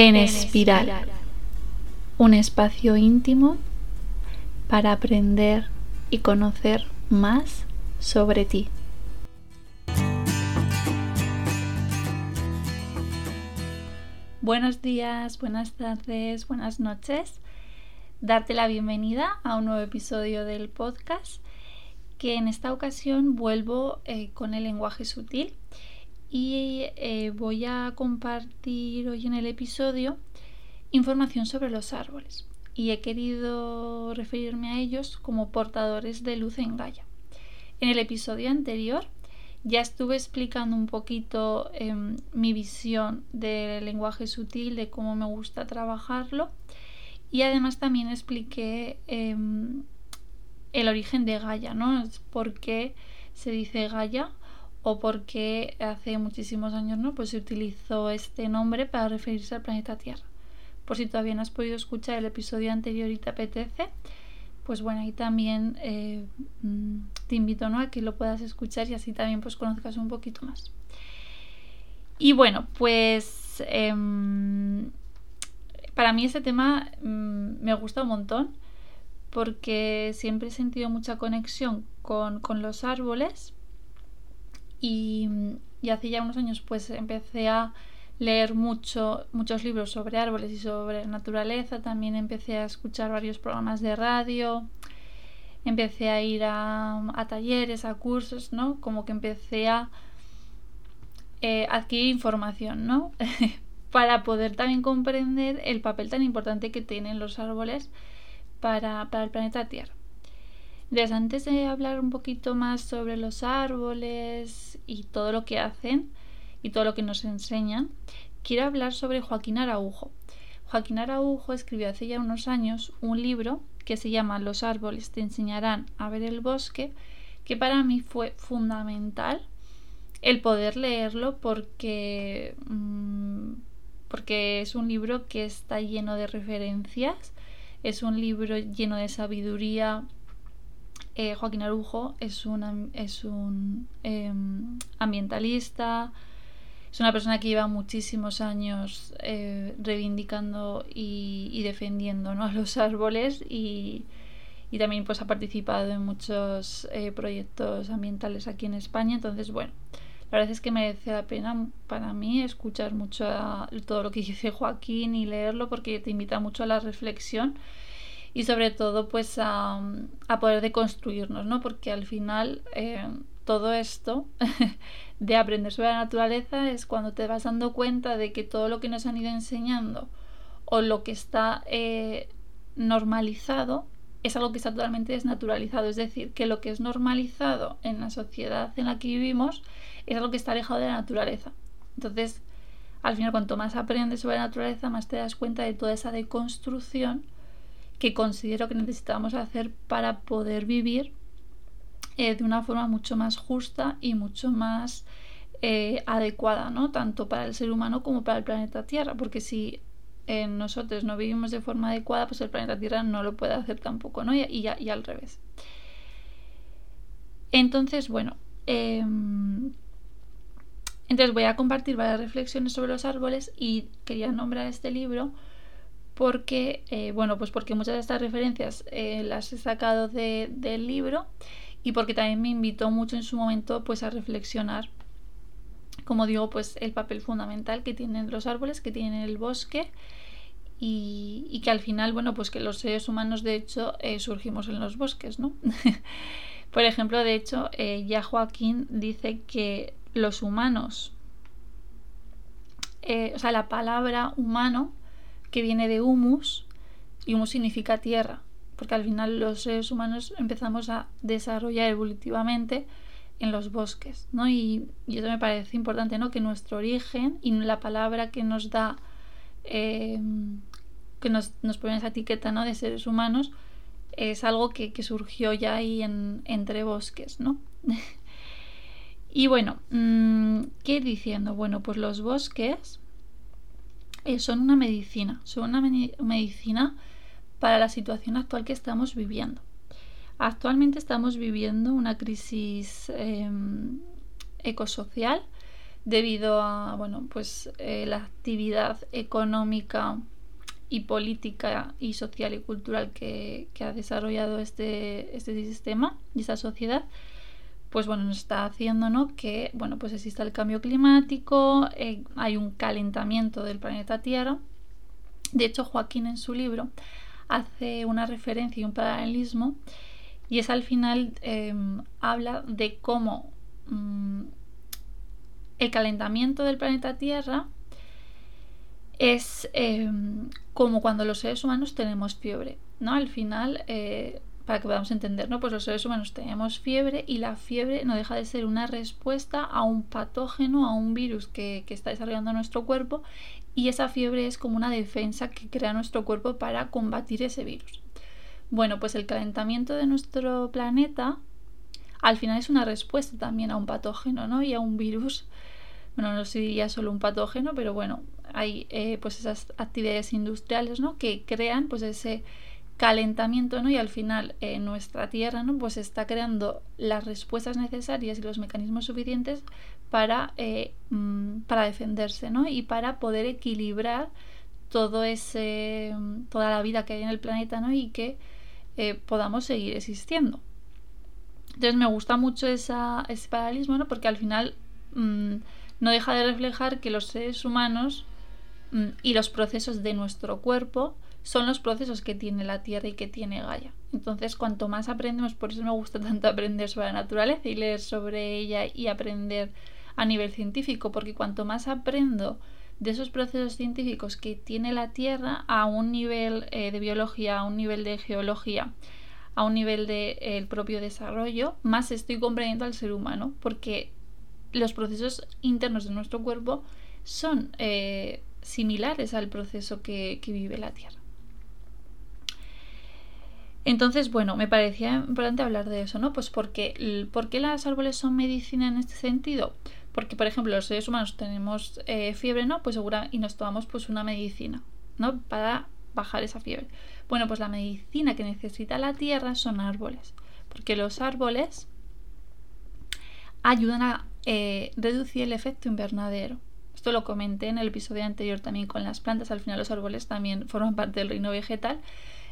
En espiral, un espacio íntimo para aprender y conocer más sobre ti. Buenos días, buenas tardes, buenas noches. Darte la bienvenida a un nuevo episodio del podcast que en esta ocasión vuelvo eh, con el lenguaje sutil y eh, voy a compartir hoy en el episodio información sobre los árboles y he querido referirme a ellos como portadores de luz en Gaia. En el episodio anterior ya estuve explicando un poquito em, mi visión del lenguaje sutil, de cómo me gusta trabajarlo y además también expliqué em, el origen de Gaia, ¿no? por qué se dice Gaia o porque hace muchísimos años ¿no? pues se utilizó este nombre para referirse al planeta Tierra. Por si todavía no has podido escuchar el episodio anterior y te apetece, pues bueno, ahí también eh, mm, te invito ¿no? a que lo puedas escuchar y así también pues conozcas un poquito más. Y bueno, pues em, para mí este tema mm, me gusta un montón porque siempre he sentido mucha conexión con, con los árboles y, hace ya unos años pues empecé a leer mucho, muchos libros sobre árboles y sobre naturaleza, también empecé a escuchar varios programas de radio, empecé a ir a, talleres, a cursos, ¿no? Como que empecé a eh, adquirir información, ¿no? para poder también comprender el papel tan importante que tienen los árboles para, para el planeta Tierra. Entonces, antes de hablar un poquito más sobre los árboles y todo lo que hacen y todo lo que nos enseñan, quiero hablar sobre Joaquín Araujo. Joaquín Araujo escribió hace ya unos años un libro que se llama Los árboles te enseñarán a ver el bosque, que para mí fue fundamental el poder leerlo porque, mm, porque es un libro que está lleno de referencias, es un libro lleno de sabiduría eh, Joaquín Arujo es un, es un em, ambientalista, es una persona que lleva muchísimos años eh, reivindicando y, defendiendo a los árboles y, también pues ha participado en muchos eh, proyectos ambientales aquí en España. Entonces, bueno, la verdad es que merece la pena para mí escuchar mucho todo lo que dice Joaquín y leerlo porque te invita mucho a la reflexión y sobre todo pues a, poder deconstruirnos, ¿no? Porque al final eh, todo esto de aprender sobre la naturaleza es cuando te vas dando cuenta de que todo lo que nos han ido enseñando o lo que está eh, normalizado es algo que está totalmente desnaturalizado. Es decir, que lo que es normalizado en la sociedad en la que vivimos es algo que está alejado de la naturaleza. Entonces, al final, cuanto más aprendes sobre la naturaleza, más te das cuenta de toda esa deconstrucción que considero que necesitamos hacer para poder vivir eh, de una forma mucho más justa y mucho más eh, adecuada, ¿no? Tanto para el ser humano como para el planeta Tierra, porque si eh, nosotros no vivimos de forma adecuada, pues el planeta Tierra no lo puede hacer tampoco, ¿no? Y, y, al revés. Entonces, bueno, em, entonces voy a compartir varias reflexiones sobre los árboles y quería nombrar este libro porque, eh, bueno, pues porque muchas de estas referencias eh, las he sacado del libro y porque también me invitó mucho en su momento pues a reflexionar, como digo, pues el papel fundamental que tienen los árboles, que tienen el bosque y, que al final, bueno, pues que los seres humanos de hecho eh, surgimos en los bosques, ¿no? Por ejemplo, de hecho, ya Joaquín dice que los humanos, o sea, la palabra humano que viene de humus, y humus significa tierra, porque al final los seres humanos empezamos a desarrollar evolutivamente en los bosques, ¿no? Y, eso me parece importante, ¿no? Que nuestro origen y la palabra que nos da, eh, que nos, nos, pone esa etiqueta, ¿no? De seres humanos, es algo que, surgió ya ahí en, entre bosques, ¿no? y bueno, mm, ¿qué diciendo? Bueno, pues los bosques eh, son una medicina, son una medicina para la situación actual que estamos viviendo. Actualmente estamos viviendo una crisis em, ecosocial debido a bueno, pues, eh, la actividad económica y política y social y cultural que, ha desarrollado este, este sistema y esta sociedad, pues bueno, nos está haciendo ¿no? que bueno, pues exista el cambio climático, eh, hay un calentamiento del planeta Tierra. De hecho, Joaquín en su libro hace una referencia y un paralelismo y es al final em, habla de cómo mm, el calentamiento del planeta Tierra es em, como cuando los seres humanos tenemos fiebre, ¿no? Al final, eh, para que podamos entender, ¿no? Pues los seres humanos tenemos fiebre y la fiebre no deja de ser una respuesta a un patógeno, a un virus que, que está desarrollando nuestro cuerpo y esa fiebre es como una defensa que crea nuestro cuerpo para combatir ese virus. Bueno, pues el calentamiento de nuestro planeta al final es una respuesta también a un patógeno, ¿no? Y a un virus. Bueno, no sería solo un patógeno, pero bueno, hay eh, pues esas actividades industriales, ¿no? Que crean pues ese calentamiento, ¿no? Y al final eh, nuestra Tierra, ¿no? Pues está creando las respuestas necesarias y los mecanismos suficientes para, eh, mm, para defenderse, ¿no? Y para poder equilibrar todo ese, toda la vida que hay en el planeta, ¿no? Y que podamos seguir existiendo. Entonces me gusta mucho esa, ese paralelismo, ¿no? Porque al final mm, no deja de reflejar que los seres humanos mm, y los procesos de nuestro cuerpo son los procesos que tiene la Tierra y que tiene Gaia. Entonces, cuanto más aprendemos, por eso me gusta tanto aprender sobre la naturaleza y leer sobre ella y aprender a nivel científico, porque cuanto más aprendo de esos procesos científicos que tiene la Tierra a un nivel eh, de biología, a un nivel de geología, a un nivel del de, propio desarrollo, más estoy comprendiendo al ser humano, porque los procesos internos de nuestro cuerpo son eh, similares al proceso que, vive la Tierra. Entonces, bueno, me parecía importante hablar de eso, ¿no? Pues porque, ¿por qué las árboles son medicina en este sentido? Porque, por ejemplo, los seres humanos tenemos eh, fiebre, ¿no? Pues segura, y nos tomamos pues una medicina, ¿no? Para bajar esa fiebre. Bueno, pues la medicina que necesita la tierra son árboles, porque los árboles ayudan a eh, reducir el efecto invernadero. Esto lo comenté en el episodio anterior también con las plantas. Al final los árboles también forman parte del reino vegetal.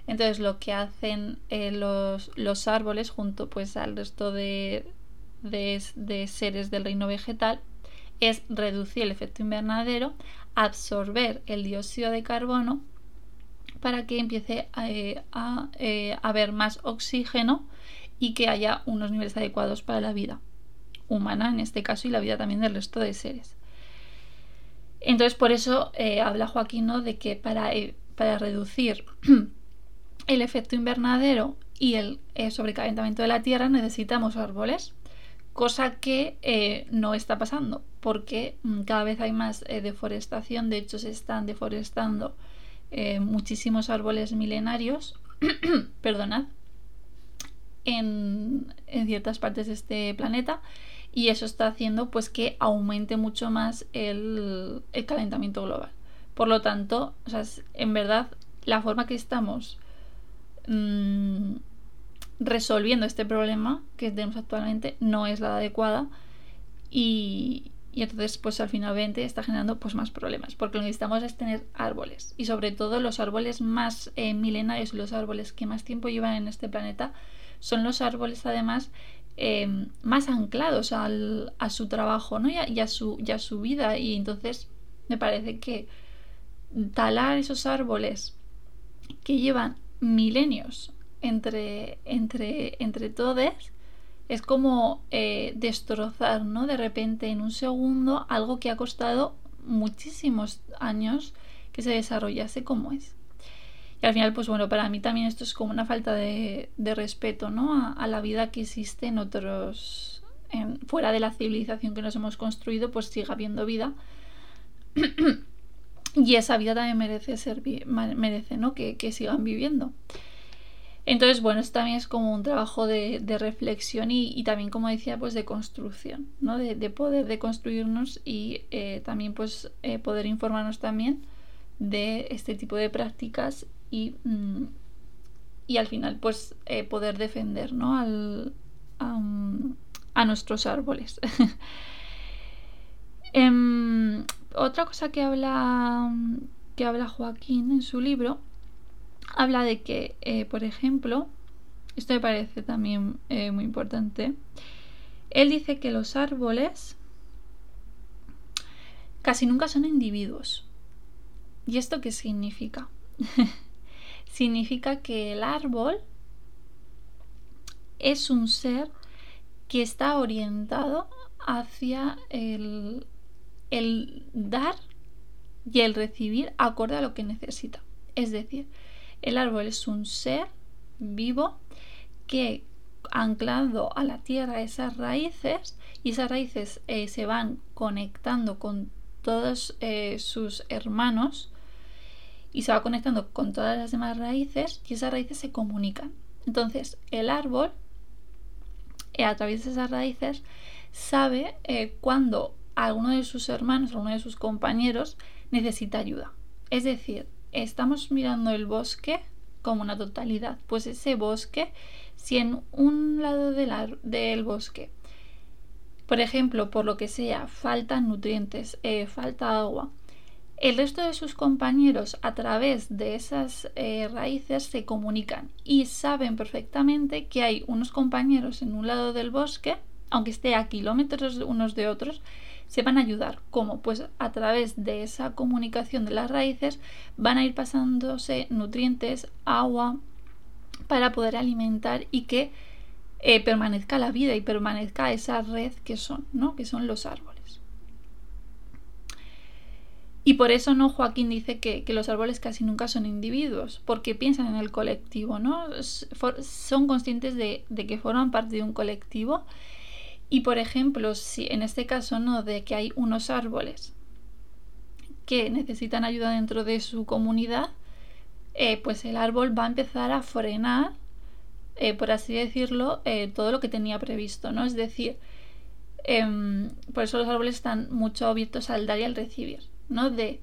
Entonces lo que hacen eh, los, los, árboles junto pues al resto de, de seres del reino vegetal es reducir el efecto invernadero, absorber el dióxido de carbono para que empiece eh, a, eh, haber más oxígeno y que haya unos niveles adecuados para la vida humana en este caso y la vida también del resto de seres. Entonces por eso eh, habla Joaquín de que para, para reducir el efecto invernadero y el sobrecalentamiento de la Tierra necesitamos árboles, cosa que no está pasando porque mm, cada vez hay más deforestación, de hecho se están deforestando eh, muchísimos árboles milenarios, perdonad, en, ciertas partes de este planeta y eso está haciendo pues que aumente mucho más el, calentamiento global. Por lo tanto, en verdad, la forma que estamos mm, resolviendo este problema que tenemos actualmente no es la adecuada. Y, y entonces pues al finalmente está generando pues más problemas porque lo que necesitamos es tener árboles. Y sobre todo los árboles más eh, milenarios los árboles que más tiempo llevan en este planeta son los árboles además em, más anclados al, a su trabajo ¿no? su, y a su vida. Y entonces me parece que talar esos árboles que llevan milenios entre, entre, entre todos es como eh, destrozar, ¿no? De repente en un segundo algo que ha costado muchísimos años que se desarrollase como es. Y al final, pues bueno, para mí también esto es como una falta de, respeto, ¿no? A, la vida que existe en otros, fuera de la civilización que nos hemos construido, pues siga habiendo vida. y esa vida también merece ser, merece, ¿no? Que, que sigan viviendo. Entonces, bueno, esto también es como un trabajo de, reflexión y, también, como decía, pues de construcción, ¿no? De, poder de construirnos y eh, también pues eh, poder informarnos también de este tipo de prácticas y, mm, y al final pues eh, poder defender, ¿no? Al, a, nuestros árboles. Em, otra cosa que habla, que habla Joaquín en su libro, habla de que, eh, por ejemplo, esto me parece también eh, muy importante, él dice que los árboles casi nunca son individuos. ¿Y esto qué significa? significa que el árbol es un ser que está orientado hacia el, el dar y el recibir acorde a lo que necesita. Es decir, el árbol es un ser vivo que anclado a la tierra esas raíces y esas raíces eh, se van conectando con todos eh, sus hermanos y se va conectando con todas las demás raíces y esas raíces se comunican. Entonces el árbol eh, a través de esas raíces sabe cuando alguno de sus hermanos, alguno de sus compañeros necesita ayuda. Es decir, estamos mirando el bosque como una totalidad. Pues ese bosque, si en un lado del, bosque, por ejemplo, por lo que sea, faltan nutrientes, eh, falta agua, el resto de sus compañeros a través de esas eh, raíces se comunican y saben perfectamente que hay unos compañeros en un lado del bosque, aunque esté a kilómetros unos de otros, se van a ayudar. ¿Cómo? Pues a través de esa comunicación de las raíces van a ir pasándose nutrientes, agua, para poder alimentar y que eh, permanezca la vida y permanezca esa red que son, ¿no? Que son los árboles. Y por eso no Joaquín dice que, los árboles casi nunca son individuos, porque piensan en el colectivo, ¿no? son conscientes de, de que forman parte de un colectivo y por ejemplo, si en este caso no, de que hay unos árboles que necesitan ayuda dentro de su comunidad, eh, pues el árbol va a empezar a frenar, eh, por así decirlo, eh, todo lo que tenía previsto, ¿no? Es decir, em, por eso los árboles están mucho abiertos al dar y al recibir, ¿no? De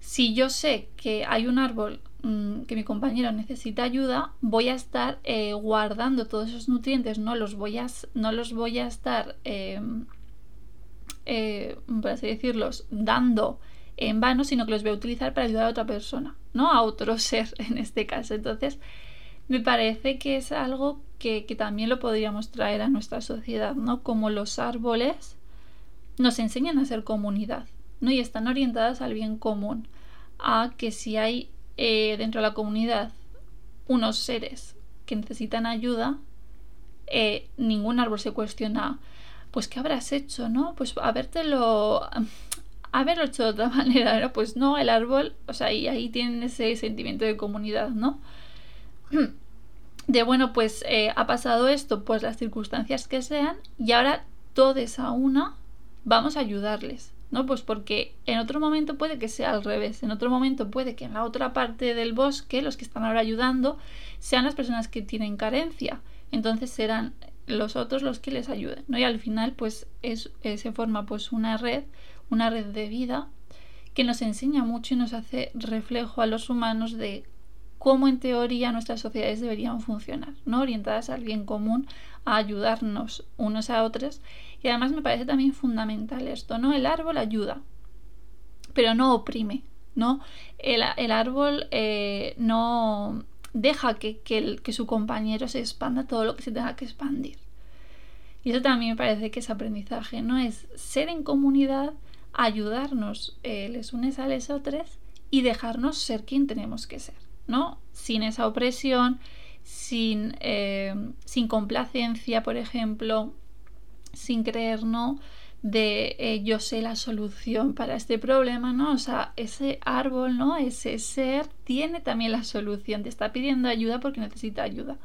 si yo sé que hay un árbol Mm, que mi compañero necesita ayuda, voy a estar eh, guardando todos esos nutrientes, no los voy a, no los voy a estar, em, eh, por así decirlos, dando en vano, sino que los voy a utilizar para ayudar a otra persona, ¿no? A otro ser en este caso. Entonces, me parece que es algo que, que también lo podríamos traer a nuestra sociedad, ¿no? Como los árboles nos enseñan a ser comunidad, ¿no? Y están orientadas al bien común, a que si hay eh, dentro de la comunidad unos seres que necesitan ayuda, eh, ningún árbol se cuestiona, pues ¿qué habrás hecho? ¿No? Pues habértelo, haberlo hecho de otra manera, Pues no, el árbol, o sea, y ahí tienen ese sentimiento de comunidad, ¿no? De bueno, pues eh, ha pasado esto, pues las circunstancias que sean, y ahora todos a una vamos a ayudarles. ¿No? Pues porque en otro momento puede que sea al revés, en otro momento puede que en la otra parte del bosque los que están ahora ayudando sean las personas que tienen carencia, entonces serán los otros los que les ayuden, ¿no? Y al final pues es, eh, se forma pues una red, una red de vida que nos enseña mucho y nos hace reflejo a los humanos de cómo en teoría nuestras sociedades deberían funcionar, ¿no? Orientadas al bien común, a ayudarnos unos a otros y además me parece también fundamental esto, ¿no? El árbol ayuda, pero no oprime, ¿no? El, árbol eh, no deja que, que, su compañero se expanda todo lo que se tenga que expandir. Y eso también me parece que es aprendizaje, ¿no? Es ser en comunidad, ayudarnos eh, les unes a les otros y dejarnos ser quien tenemos que ser, ¿no? Sin esa opresión, sin, eh, sin complacencia, por ejemplo, sin creer, ¿no? De eh, yo sé la solución para este problema, ¿no? O sea, ese árbol, ¿no? Ese ser tiene también la solución, te está pidiendo ayuda porque necesita ayuda.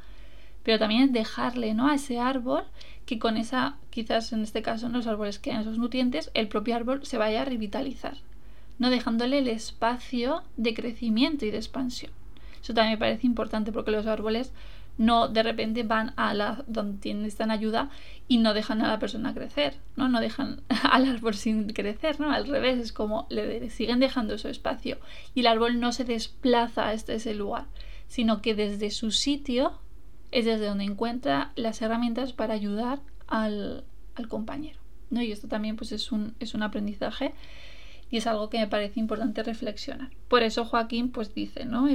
Pero también es dejarle, ¿no? A ese árbol que con esa, quizás en este caso, en los árboles que dan esos nutrientes, el propio árbol se vaya a revitalizar, ¿no? Dejándole el espacio de crecimiento y de expansión. Eso también me parece importante porque los árboles no de repente van a la donde necesitan ayuda y no dejan a la persona crecer, ¿no? No dejan al árbol sin crecer, ¿no? Al revés, es como le siguen dejando su espacio y el árbol no se desplaza hasta ese lugar, sino que desde su sitio es desde donde encuentra las herramientas para ayudar al, compañero. ¿no? Y esto también pues es un, es un aprendizaje y es algo que me parece importante reflexionar. Por eso Joaquín pues dice, ¿no?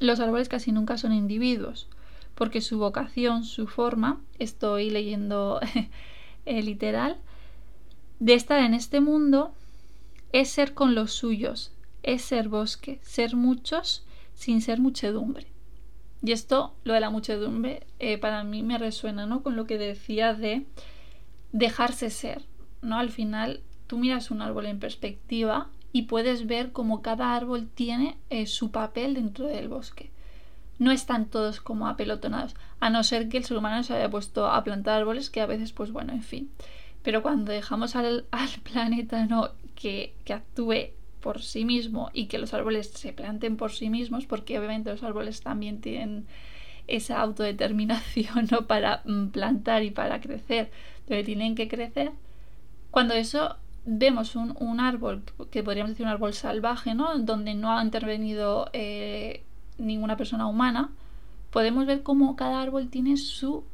Los árboles casi nunca son individuos, porque su vocación, su forma, estoy leyendo literal, de estar en este mundo es ser con los suyos, es ser bosque, ser muchos sin ser muchedumbre. Y esto, lo de la muchedumbre, eh, para mí me resuena, ¿no? Con lo que decía de dejarse ser, ¿no? Al final, tú miras un árbol en perspectiva y puedes ver cómo cada árbol tiene eh, su papel dentro del bosque. No están todos como apelotonados, a no ser que el ser humano se haya puesto a plantar árboles, que a veces, pues bueno, en fin. Pero cuando dejamos al, planeta no que, que actúe por sí mismo y que los árboles se planten por sí mismos, porque obviamente los árboles también tienen esa autodeterminación ¿no? para mm, plantar y para crecer, pero tienen que crecer. Cuando eso vemos un, árbol, que podríamos decir un árbol salvaje, ¿no? donde no ha intervenido eh, ninguna persona humana, podemos ver cómo cada árbol tiene su,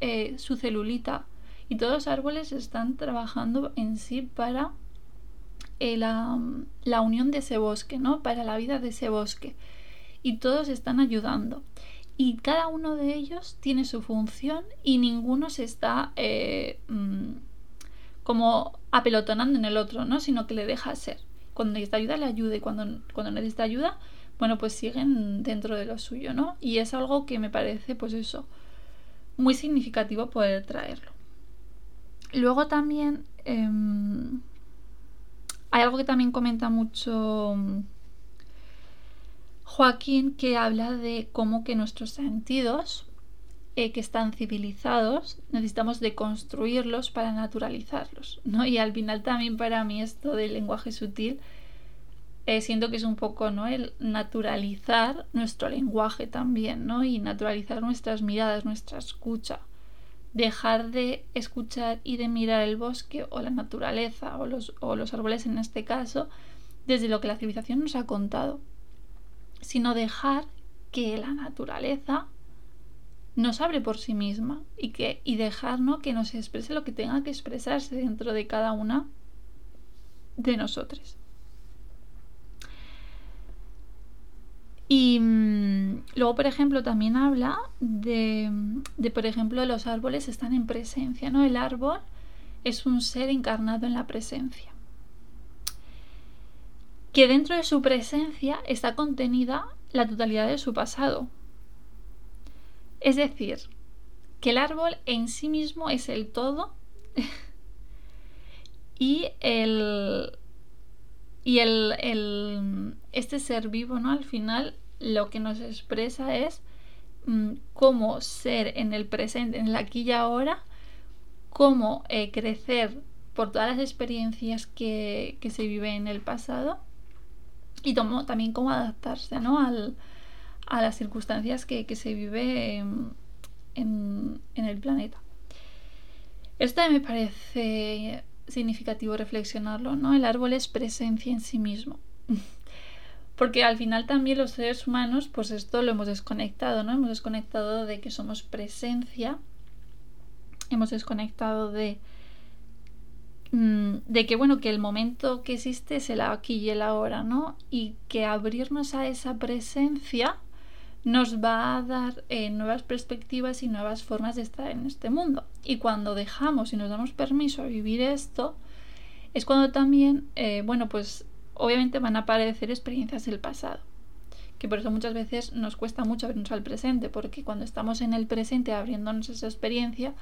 eh, su celulita y todos los árboles están trabajando en sí para eh, la, la, unión de ese bosque, ¿no? Para la vida de ese bosque. Y todos están ayudando. Y cada uno de ellos tiene su función y ninguno se está eh, mm, como apelotonando en el otro, ¿no? Sino que le deja ser. Cuando necesita ayuda, le ayuda. Y cuando, cuando necesita ayuda, bueno, pues siguen dentro de lo suyo, ¿no? Y es algo que me parece, pues eso, muy significativo poder traerlo. Luego también em, hay algo que también comenta mucho mm, Joaquín que habla de cómo que nuestros sentidos eh, que están civilizados necesitamos deconstruirlos para naturalizarlos, ¿no? Y al final también para mí esto del lenguaje sutil eh, siento que es un poco, ¿no? El naturalizar nuestro lenguaje también, ¿no? Y naturalizar nuestras miradas, nuestra escucha dejar de escuchar y de mirar el bosque o la naturaleza o los, o los árboles en este caso desde lo que la civilización nos ha contado, sino dejar que la naturaleza nos abre por sí misma y, que, y dejarnos que nos exprese lo que tenga que expresarse dentro de cada una de nosotros. Y mm, luego, por ejemplo, también habla de, de, por ejemplo, los árboles están en presencia, ¿no? El árbol es un ser encarnado en la presencia. Que dentro de su presencia está contenida la totalidad de su pasado. Es decir, que el árbol en sí mismo es el todo y el, y el, este ser vivo, ¿no? Al final lo que nos expresa es mm, cómo ser en el presente, en el aquí y ahora, cómo eh, crecer por todas las experiencias que, se viven en el pasado y también cómo adaptarse ¿no? Al, a las circunstancias que, se vive en, el planeta. Esto me parece significativo reflexionarlo, ¿no? El árbol es presencia en sí mismo. Porque al final también los seres humanos, pues esto lo hemos desconectado, ¿no? Hemos desconectado de que somos presencia, hemos desconectado de, mm, de que, bueno, que el momento que existe es el aquí y el ahora, ¿no? Y que abrirnos a esa presencia nos va a dar eh, nuevas perspectivas y nuevas formas de estar en este mundo. Y cuando dejamos y nos damos permiso a vivir esto, es cuando también, eh, bueno, pues obviamente van a aparecer experiencias del pasado. Que por eso muchas veces nos cuesta mucho abrirnos al presente, porque cuando estamos en el presente abriéndonos esa experiencia,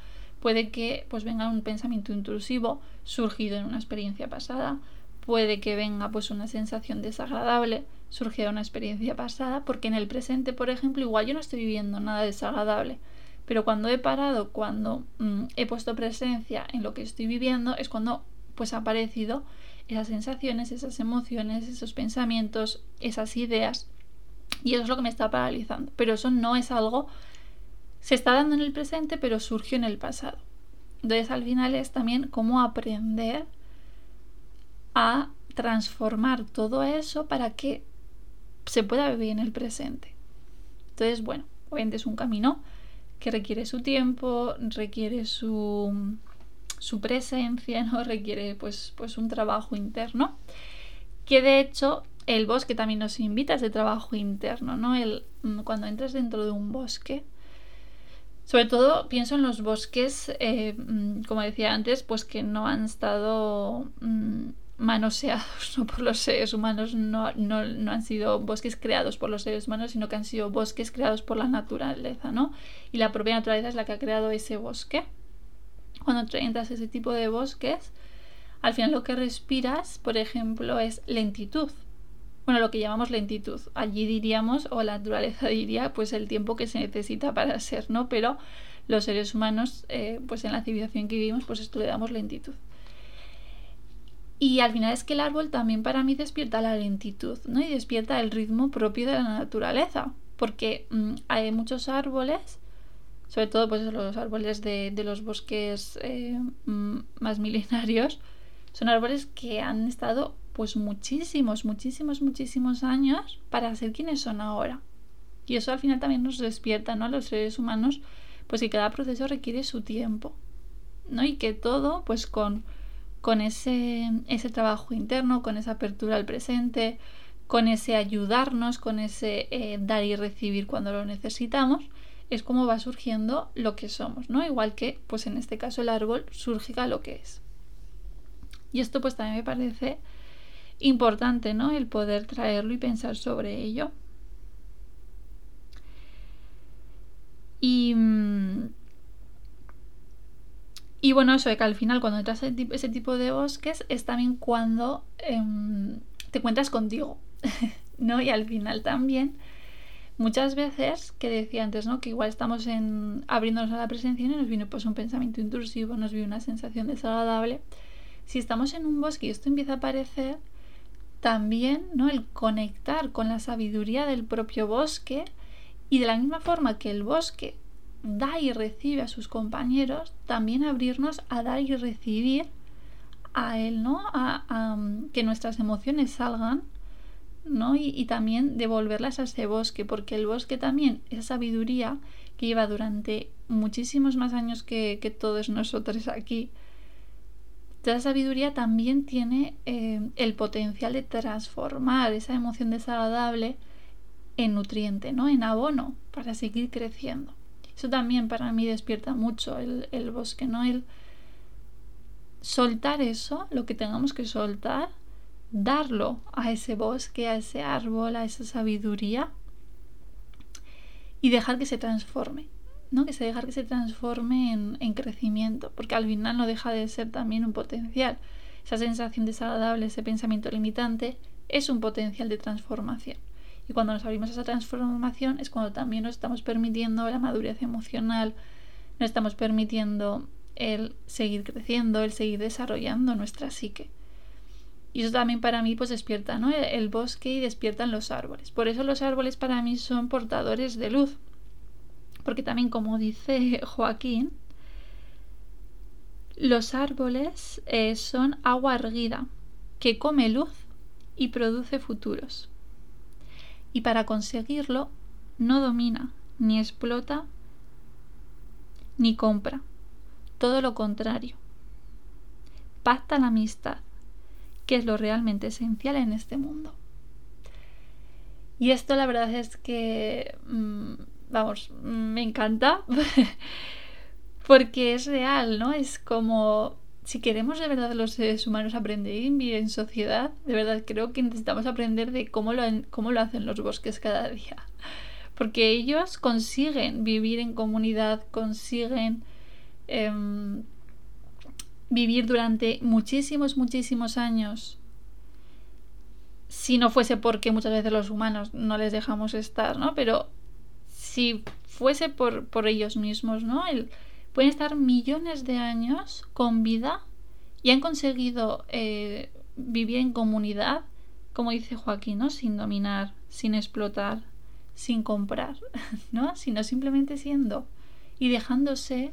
puede que pues venga un pensamiento intrusivo surgido en una experiencia pasada, puede que venga pues una sensación desagradable surgida de una experiencia pasada, porque en el presente, por ejemplo, igual yo no estoy viviendo nada desagradable, pero cuando he parado, cuando mm, he puesto presencia en lo que estoy viviendo, es cuando pues ha aparecido esas sensaciones, esas emociones, esos pensamientos, esas ideas. Y eso es lo que me está paralizando. Pero eso no es algo, se está dando en el presente, pero surgió en el pasado. Entonces al final es también cómo aprender a transformar todo eso para que se pueda vivir en el presente. Entonces, bueno, obviamente es un camino que requiere su tiempo, requiere su, su presencia, ¿no? Requiere pues, pues un trabajo interno. Que de hecho el bosque también nos invita a ese trabajo interno, ¿no? El, mm, cuando entras dentro de un bosque, sobre todo pienso en los bosques, eh, mm, como decía antes, pues que no han estado mm, manoseados por los seres humanos, no, no, no, han sido bosques creados por los seres humanos, sino que han sido bosques creados por la naturaleza, ¿no? Y la propia naturaleza es la que ha creado ese bosque. Cuando entras a ese tipo de bosques, al final lo que respiras, por ejemplo, es lentitud. Bueno, lo que llamamos lentitud. Allí diríamos, o la naturaleza diría, pues el tiempo que se necesita para ser, ¿no? Pero los seres humanos, eh, pues en la civilización que vivimos, pues esto le damos lentitud. Y al final es que el árbol también para mí despierta la lentitud, ¿no? Y despierta el ritmo propio de la naturaleza. Porque mm, hay muchos árboles, sobre todo pues los árboles de, los bosques eh, mm, más milenarios, son árboles que han estado pues muchísimos, muchísimos, muchísimos años para ser quienes son ahora. Y eso al final también nos despierta, ¿no? A los seres humanos, pues que cada proceso requiere su tiempo, ¿no? Y que todo, pues con con ese, ese trabajo interno, con esa apertura al presente, con ese ayudarnos, con ese eh, dar y recibir cuando lo necesitamos, es como va surgiendo lo que somos, ¿no? Igual que, pues en este caso, el árbol surge lo que es. Y esto pues también me parece importante, ¿no? El poder traerlo y pensar sobre ello. Y, mm, y bueno, eso de que al final cuando entras a ese tipo de bosques es también cuando em, te encuentras contigo, ¿no? Y al final también, muchas veces, que decía antes, ¿no? Que igual estamos en, abriéndonos a la presencia y nos viene pues un pensamiento intrusivo, nos viene una sensación desagradable. Si estamos en un bosque y esto empieza a aparecer, también, ¿no? El conectar con la sabiduría del propio bosque y de la misma forma que el bosque da y recibe a sus compañeros, también abrirnos a dar y recibir a él, ¿no? A, mm, que nuestras emociones salgan, ¿no? Y, también devolverlas a ese bosque, porque el bosque también, esa sabiduría que lleva durante muchísimos más años que, todos nosotros aquí, toda sabiduría también tiene eh, el potencial de transformar esa emoción desagradable en nutriente, ¿no? En abono para seguir creciendo. Eso también para mí despierta mucho el, bosque, ¿no? El soltar eso, lo que tengamos que soltar, darlo a ese bosque, a ese árbol, a esa sabiduría y dejar que se transforme, ¿no? Que se dejar que se transforme en, en, crecimiento, porque al final no deja de ser también un potencial. Esa sensación desagradable, ese pensamiento limitante, es un potencial de transformación. Y cuando nos abrimos a esa transformación es cuando también nos estamos permitiendo la madurez emocional, nos estamos permitiendo el seguir creciendo, el seguir desarrollando nuestra psique. Y eso también para mí pues despierta ¿no? el, bosque y despiertan los árboles. Por eso los árboles para mí son portadores de luz. Porque también como dice Joaquín, los árboles eh, son agua erguida que come luz y produce futuros y para conseguirlo no domina, ni explota, ni compra. Todo lo contrario. Pacta la amistad, que es lo realmente esencial en este mundo. Y esto la verdad es que, mm, vamos, me encanta porque es real, ¿no? Es como si queremos de verdad los seres humanos aprender y vivir en sociedad, de verdad creo que necesitamos aprender de cómo lo, lo hacen los bosques cada día. Porque ellos consiguen vivir en comunidad, consiguen em, vivir durante muchísimos, muchísimos años. Si no fuese porque muchas veces los humanos no les dejamos estar, ¿no? Pero si fuese por, por ellos mismos, ¿no? El, pueden estar millones de años con vida y han conseguido eh, vivir en comunidad, como dice Joaquín, ¿no? sin dominar, sin explotar, sin comprar, ¿no? sino simplemente siendo y dejándose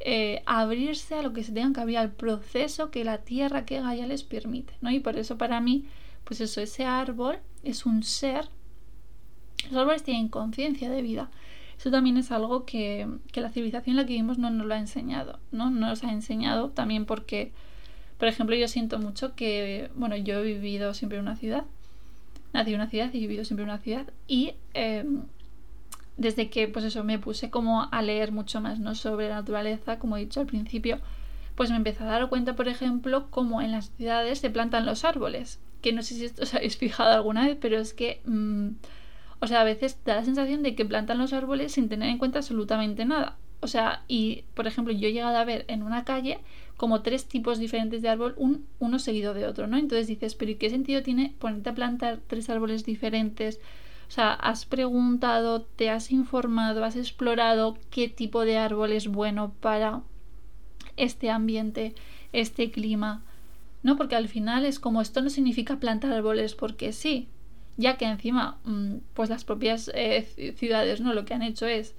eh, abrirse a lo que se tengan que abrir, al proceso que la tierra que Gaia les permite. ¿no? Y por eso para mí, pues eso, ese árbol es un ser. Los árboles tienen conciencia de vida. Eso también es algo que, que la civilización en la que vivimos no nos lo ha enseñado, ¿no? No nos ha enseñado también porque, por ejemplo, yo siento mucho que, bueno, yo he vivido siempre en una ciudad, nací en una ciudad y he vivido siempre en una ciudad y em, desde que, pues eso, me puse como a leer mucho más, ¿no? Sobre la naturaleza, como he dicho al principio, pues me empecé a dar cuenta, por ejemplo, cómo en las ciudades se plantan los árboles. Que no sé si esto os habéis fijado alguna vez, pero es que, mm, o sea, a veces da la sensación de que plantan los árboles sin tener en cuenta absolutamente nada. O sea, y por ejemplo, yo he llegado a ver en una calle como tres tipos diferentes de árbol, un, uno seguido de otro, ¿no? Entonces dices, pero ¿y qué sentido tiene ponerte a plantar tres árboles diferentes? O sea, has preguntado, te has informado, has explorado qué tipo de árbol es bueno para este ambiente, este clima, ¿no? Porque al final es como esto no significa plantar árboles porque sí, ya que encima, mm, pues las propias eh, ciudades, ¿no? Lo que han hecho es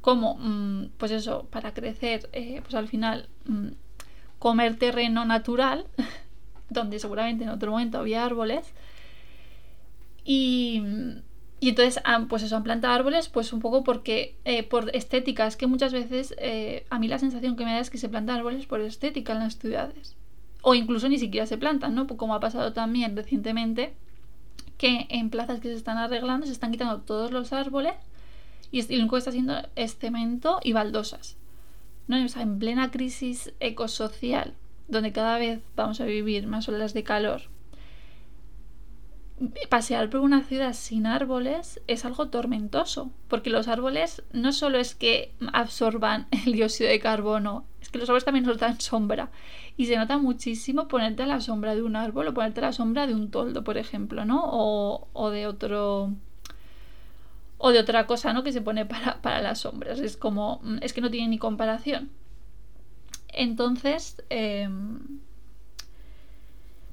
como, mm, pues eso, para crecer, eh, pues al final mm, comer terreno natural, donde seguramente en otro momento había árboles, y y entonces, pues eso, han plantado árboles, pues un poco porque, eh, por estética, es que muchas veces a mí la sensación que me da es que se plantan árboles por estética en las ciudades. O incluso ni siquiera se plantan, ¿no? Como ha pasado también recientemente, que en plazas que se están arreglando se están quitando todos los árboles y, lo único que está haciendo es cemento y baldosas. ¿no? O en plena crisis ecosocial, donde cada vez vamos a vivir más olas de calor, pasear por una ciudad sin árboles es algo tormentoso, porque los árboles no solo es que absorban el dióxido de carbono, es que los árboles también nos dan sombra. Y se nota muchísimo ponerte a la sombra de un árbol o ponerte a la sombra de un toldo, por ejemplo, ¿no? O, de otro. O de otra cosa, ¿no? Que se pone para, para las sombras. Es como. Mm, es que no tiene ni comparación. Entonces. Em,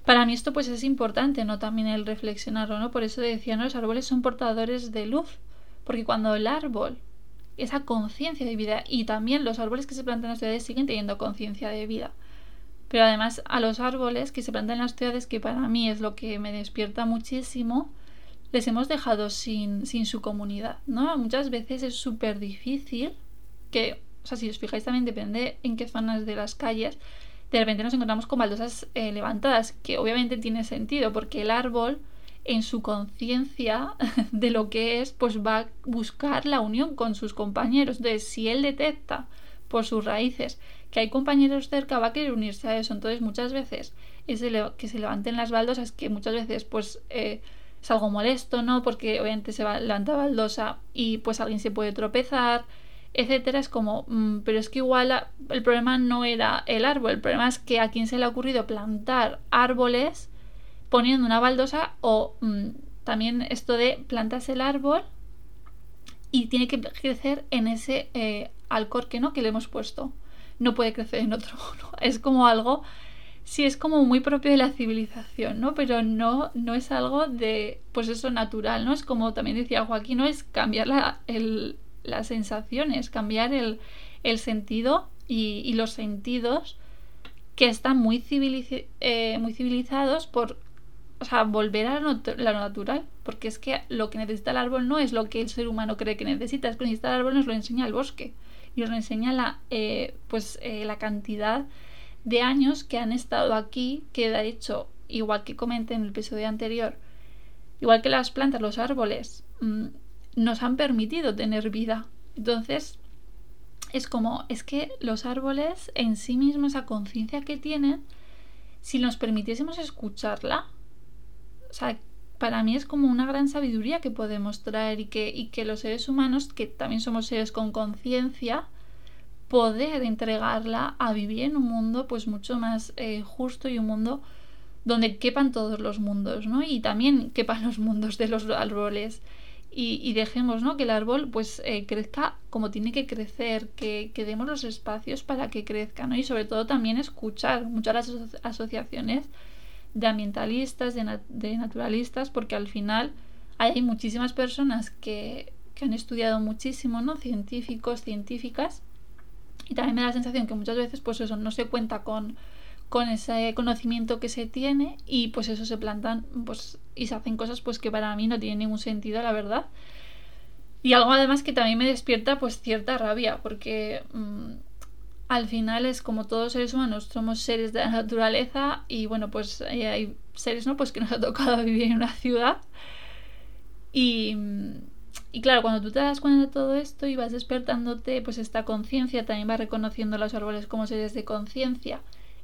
para mí esto pues es importante, ¿no? También el reflexionarlo, ¿no? Por eso decía, ¿no? Los árboles son portadores de luz, porque cuando el árbol, esa conciencia de vida, y también los árboles que se plantan en las ciudades siguen teniendo conciencia de vida, pero además a los árboles que se plantan en las ciudades, que para mí es lo que me despierta muchísimo, les hemos dejado sin, sin su comunidad, ¿no? Muchas veces es súper difícil que, o sea, si os fijáis también depende en qué zonas de las calles, de repente nos encontramos con baldosas eh, levantadas, que obviamente tiene sentido, porque el árbol en su conciencia de lo que es, pues va a buscar la unión con sus compañeros. Entonces, si él detecta por sus raíces que hay compañeros cerca, va a querer unirse a eso. Entonces, muchas veces que se levanten las baldosas, que muchas veces pues eh, es algo molesto, ¿no? Porque obviamente se va, levanta baldosa y pues alguien se puede tropezar, etcétera, es como, mm, pero es que igual el problema no era el árbol, el problema es que a quien se le ha ocurrido plantar árboles poniendo una baldosa o mm, también esto de plantas el árbol y tiene que crecer en ese eh, alcorque ¿no? que le hemos puesto. No puede crecer en otro. Es como algo, sí, es como muy propio de la civilización, ¿no? Pero no, no es algo de, pues eso, natural, ¿no? Es como también decía Joaquín, ¿no? Es cambiar la, el, las sensaciones, cambiar el, sentido y, los sentidos que están muy, eh, muy civilizados por o sea, volver a lo, natural, porque es que lo que necesita el árbol no es lo que el ser humano cree que necesita, es que necesita el árbol nos lo enseña el bosque y lo enseña la, eh, pues, eh, la cantidad de años que han estado aquí, que de hecho, igual que comenté en el episodio anterior, igual que las plantas, los árboles, mm, nos han permitido tener vida. Entonces, es como, es que los árboles en sí mismos, esa conciencia que tienen, si nos permitiésemos escucharla, o sea, para mí es como una gran sabiduría que podemos traer y que, y que los seres humanos, que también somos seres con conciencia, poder entregarla a vivir en un mundo pues mucho más eh, justo y un mundo donde quepan todos los mundos, ¿no? Y también quepan los mundos de los árboles y, dejemos ¿no? que el árbol pues eh, crezca como tiene que crecer, que, que, demos los espacios para que crezca, ¿no? Y sobre todo también escuchar muchas las asociaciones de ambientalistas, de, naturalistas, porque al final hay muchísimas personas que, que han estudiado muchísimo, ¿no? Científicos, científicas, y también me da la sensación que muchas veces pues eso no se cuenta con con ese conocimiento que se tiene y pues eso se plantan pues y se hacen cosas pues que para mí no tienen ningún sentido la verdad Y algo además que también me despierta pues cierta rabia, porque mm, al final es como todos seres humanos, somos seres de la naturaleza y bueno, pues hay seres, ¿no? Pues que nos ha tocado vivir en una ciudad. Y, y claro, cuando tú te das cuenta de todo esto y vas despertándote, pues esta conciencia también va reconociendo los árboles como seres de conciencia.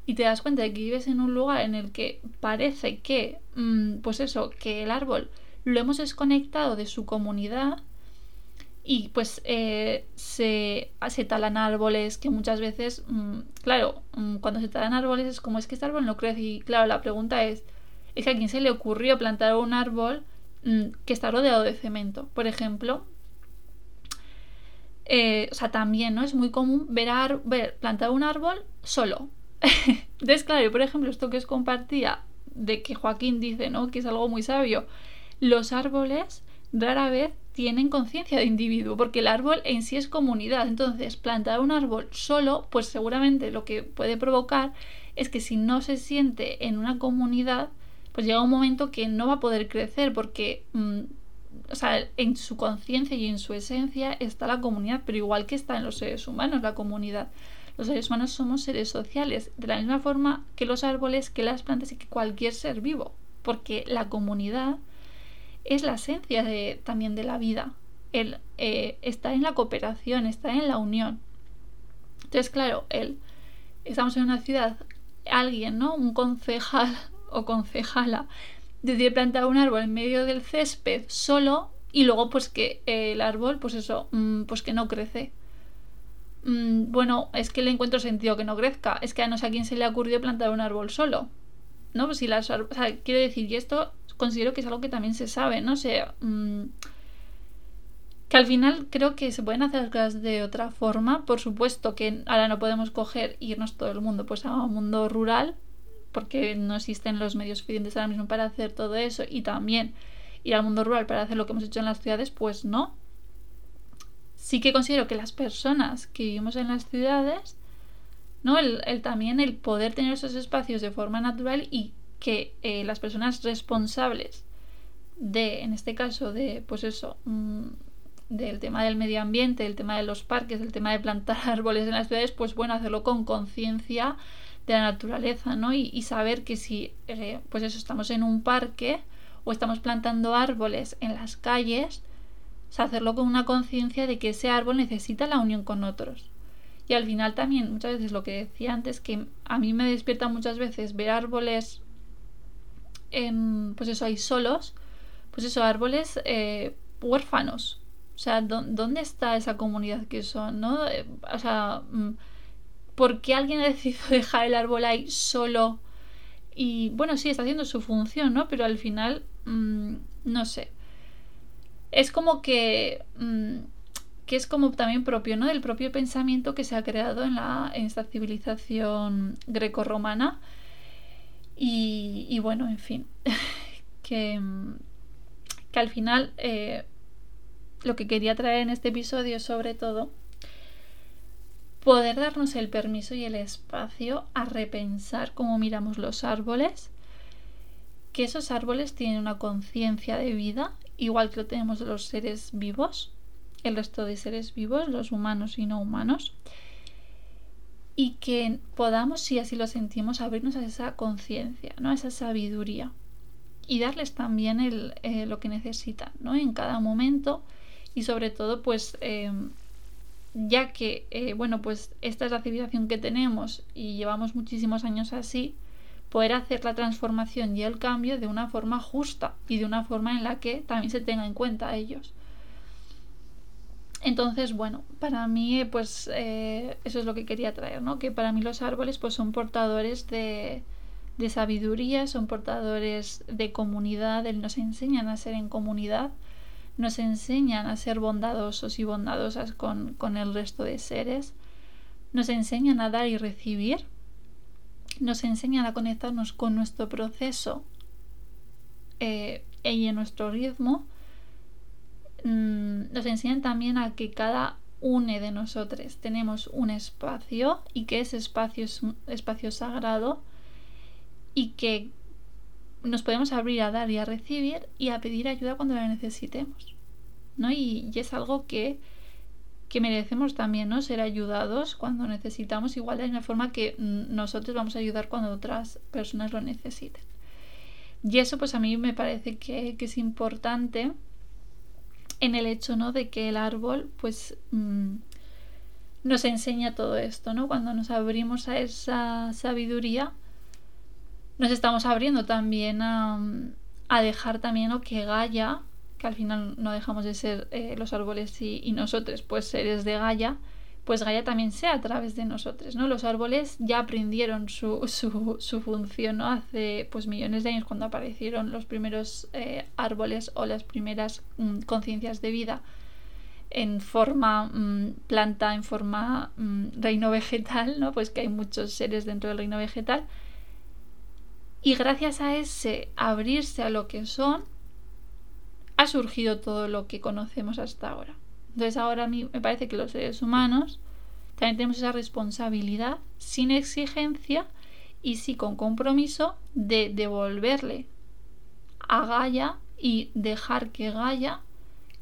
Y te das cuenta de que vives en un lugar en el que parece que, mm, pues eso, que el árbol lo hemos desconectado de su comunidad y pues eh, se, se, talan árboles que muchas veces, mm, claro, mm, cuando se talan árboles es como es que este árbol no crece y claro, la pregunta es, es que a quién se le ocurrió plantar un árbol mm, que está rodeado de cemento, por ejemplo. Eh, o sea, también, ¿no? Es muy común ver, ver plantar un árbol solo. Entonces, claro, por ejemplo, esto que os compartía de que Joaquín dice, ¿no? Que es algo muy sabio. Los árboles rara vez tienen conciencia de individuo, porque el árbol en sí es comunidad. Entonces, plantar un árbol solo, pues seguramente lo que puede provocar es que si no se siente en una comunidad, pues llega un momento que no va a poder crecer, porque mm, o sea, en su conciencia y en su esencia está la comunidad, pero igual que está en los seres humanos la comunidad. Los seres humanos somos seres sociales, de la misma forma que los árboles, que las plantas y que cualquier ser vivo, porque la comunidad es la esencia de, también de la vida. El, eh, está en la cooperación, está en la unión. Entonces, claro, él, estamos en una ciudad, alguien, ¿no? Un concejal o concejala decide plantar un árbol en medio del césped solo y luego pues que el árbol, pues eso, mm, pues que no crece. Mm, bueno, es que le encuentro sentido que no crezca. Es que a no sé a quién se le ha ocurrido plantar un árbol solo. ¿No? Pues si las, o sea, quiero decir, y esto considero que es algo que también se sabe, no sé. Mm, que al final creo que se pueden hacer cosas de otra forma. Por supuesto que ahora no podemos coger e irnos todo el mundo pues a un mundo rural, porque no existen los medios suficientes ahora mismo para hacer todo eso. Y también ir al mundo rural para hacer lo que hemos hecho en las ciudades, pues no. Sí que considero que las personas que vivimos en las ciudades, ¿no? El, el también el poder tener esos espacios de forma natural y que eh, las personas responsables de, en este caso, de, pues eso, mm, del tema del medio ambiente, el tema de los parques, el tema de plantar árboles en las ciudades, pues bueno, hacerlo con conciencia de la naturaleza, ¿no? Y, saber que si, eh, pues eso, estamos en un parque o estamos plantando árboles en las calles, hacerlo con una conciencia de que ese árbol necesita la unión con otros. Y al final también, muchas veces lo que decía antes, que a mí me despierta muchas veces ver árboles pues eso, hay solos, pues eso, árboles eh, huérfanos. O sea, ¿dónde está esa comunidad que son, no? Eh, o sea, mm, ¿por qué alguien ha decidido dejar el árbol ahí solo? Y bueno, sí, está haciendo su función, ¿no? Pero al final, mm, no sé. Es como que... Mm, que es como también propio, ¿no? Del propio pensamiento que se ha creado en, la, en esta civilización grecorromana y, bueno, en fin, que, que al final eh, lo que quería traer en este episodio sobre todo poder darnos el permiso y el espacio a repensar cómo miramos los árboles, que esos árboles tienen una conciencia de vida, igual que lo tenemos los seres vivos, el resto de seres vivos, los humanos y no humanos, y que podamos, si así lo sentimos, abrirnos a esa conciencia, ¿no? a esa sabiduría y darles también el, eh, lo que necesitan ¿no? en cada momento y sobre todo pues em, ya que eh, bueno pues esta es la civilización que tenemos y llevamos muchísimos años así poder hacer la transformación y el cambio de una forma justa y de una forma en la que también se tenga en cuenta a ellos entonces, bueno, para mí, pues eh, eso es lo que quería traer, ¿no? Que para mí los árboles, pues son portadores de, sabiduría, son portadores de comunidad, nos enseñan a ser en comunidad, nos enseñan a ser bondadosos y bondadosas con, con el resto de seres, nos enseñan a dar y recibir, nos enseñan a conectarnos con nuestro proceso eh, y en nuestro ritmo Mm, nos enseñan también a que cada une de nosotros tenemos un espacio y que ese espacio es un espacio sagrado y que nos podemos abrir a dar y a recibir y a pedir ayuda cuando la necesitemos. ¿no? Y, es algo que, que, merecemos también, ¿no? Ser ayudados cuando necesitamos, igual de una forma que nosotros vamos a ayudar cuando otras personas lo necesiten. Y eso pues a mí me parece que, que es importante en el hecho, ¿no? De que el árbol pues mm, nos enseña todo esto, ¿no? Cuando nos abrimos a esa sabiduría, nos estamos abriendo también a, a dejar también lo que Gaia, que al final no dejamos de ser eh, los árboles y, y, nosotros, pues seres de Gaia, pues Gaia también sea a través de nosotros, ¿no? Los árboles ya aprendieron su, su, función, ¿no? Hace pues millones de años cuando aparecieron los primeros eh, árboles o las primeras mm, conciencias de vida en forma mm, planta, en forma mm, reino vegetal, ¿no? Pues que hay muchos seres dentro del reino vegetal. Y gracias a ese abrirse a lo que son, ha surgido todo lo que conocemos hasta ahora. Entonces ahora a mí me parece que los seres humanos también tenemos esa responsabilidad sin exigencia y sí con compromiso de devolverle a Gaia y dejar que Gaia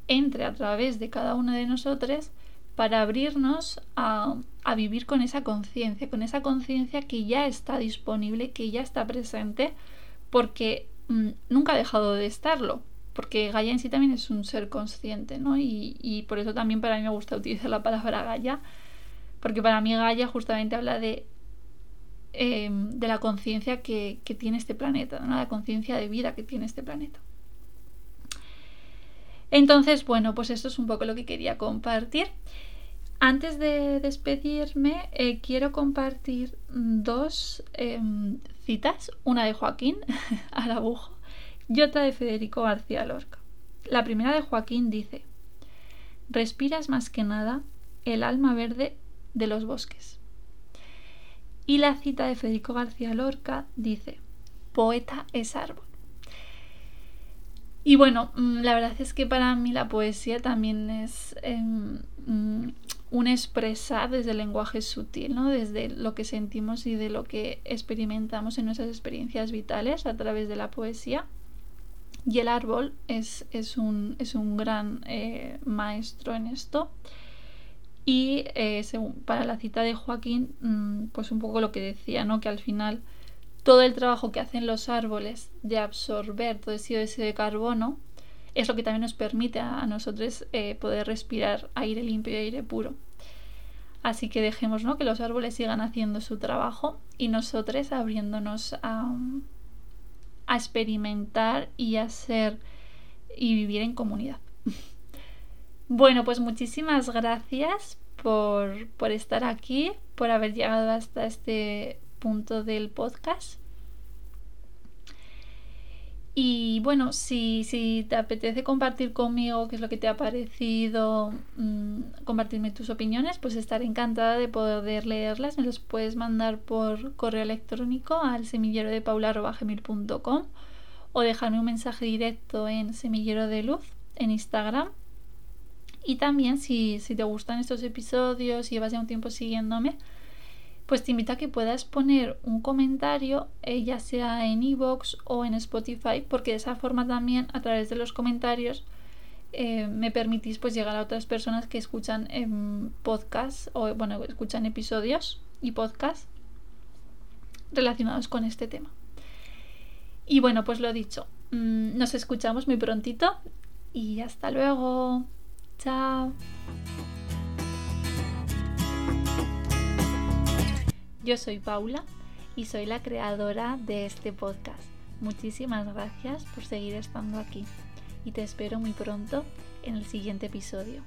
entre a través de cada uno de nosotros para abrirnos a, vivir con esa conciencia, con esa conciencia que ya está disponible, que ya está presente, porque mm, nunca ha dejado de estarlo, porque Gaia en sí también es un ser consciente, ¿no? Y, por eso también para mí me gusta utilizar la palabra Gaia, porque para mí Gaia justamente habla de, em, de la conciencia que, tiene este planeta, ¿no? la conciencia de vida que tiene este planeta. Entonces, bueno, pues esto es un poco lo que quería compartir. Antes de despedirme, eh, quiero compartir dos em, citas, una de Joaquín Arabujo y de Federico García Lorca. La primera de Joaquín dice, respiras más que nada el alma verde de los bosques. Y la cita de Federico García Lorca dice, poeta es árbol. Y bueno, mm, la verdad es que para mí la poesía también es em, mm, un expresar desde el lenguaje sutil, desde lo que sentimos y de lo que experimentamos en nuestras experiencias vitales a través de la poesía. Y el árbol es, es, un, es un, gran eh, maestro en esto. Y eh, según, para la cita de Joaquín, mm, pues un poco lo que decía, ¿no? que al final todo el trabajo que hacen los árboles de absorber todo ese dióxido de carbono es lo que también nos permite a, nosotros eh, poder respirar aire limpio y aire puro. Así que dejemos que los árboles sigan haciendo su trabajo y nosotros abriéndonos a, a experimentar y a ser y vivir en comunidad. bueno, pues muchísimas gracias por, por estar aquí, por haber llegado hasta este punto del podcast. Y bueno, si, si, te apetece compartir conmigo qué es lo que te ha parecido, mm, compartirme tus opiniones, pues estaré encantada de poder leerlas. Me los puedes mandar por correo electrónico al semillero de paula.gmail.com o dejarme un mensaje directo en Semillero de Luz en Instagram. Y también si, si te gustan estos episodios y llevas ya un tiempo siguiéndome, pues te invito a que puedas poner un comentario, eh, ya sea en iVoox o en Spotify, porque de esa forma también a través de los comentarios eh, me permitís pues llegar a otras personas que escuchan en podcasts o bueno, escuchan episodios y podcasts relacionados con este tema. Y bueno, pues lo dicho, mm, nos escuchamos muy prontito y hasta luego. Chao. Yo soy Paula y soy la creadora de este podcast. Muchísimas gracias por seguir estando aquí y te espero muy pronto en el siguiente episodio.